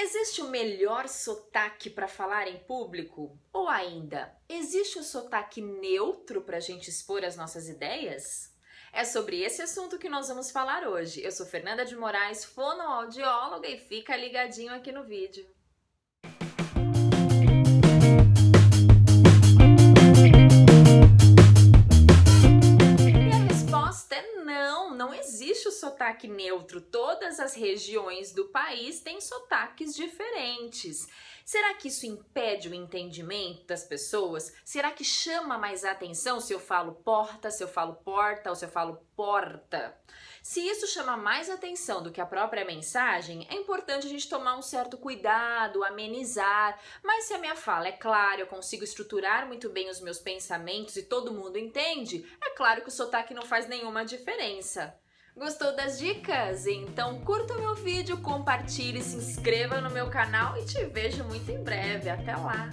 Existe o melhor sotaque para falar em público? Ou ainda, existe o sotaque neutro para a gente expor as nossas ideias? É sobre esse assunto que nós vamos falar hoje. Eu sou Fernanda de Moraes, fonoaudióloga, e fica ligadinho aqui no vídeo. Sotaque neutro. Todas as regiões do país têm sotaques diferentes. Será que isso impede o entendimento das pessoas? Será que chama mais atenção se eu falo porta, se eu falo porta ou se eu falo porta? Se isso chama mais atenção do que a própria mensagem, é importante a gente tomar um certo cuidado, amenizar. Mas se a minha fala é clara, eu consigo estruturar muito bem os meus pensamentos e todo mundo entende, é claro que o sotaque não faz nenhuma diferença. Gostou das dicas? Então curta o meu vídeo, compartilhe, se inscreva no meu canal e te vejo muito em breve. Até lá!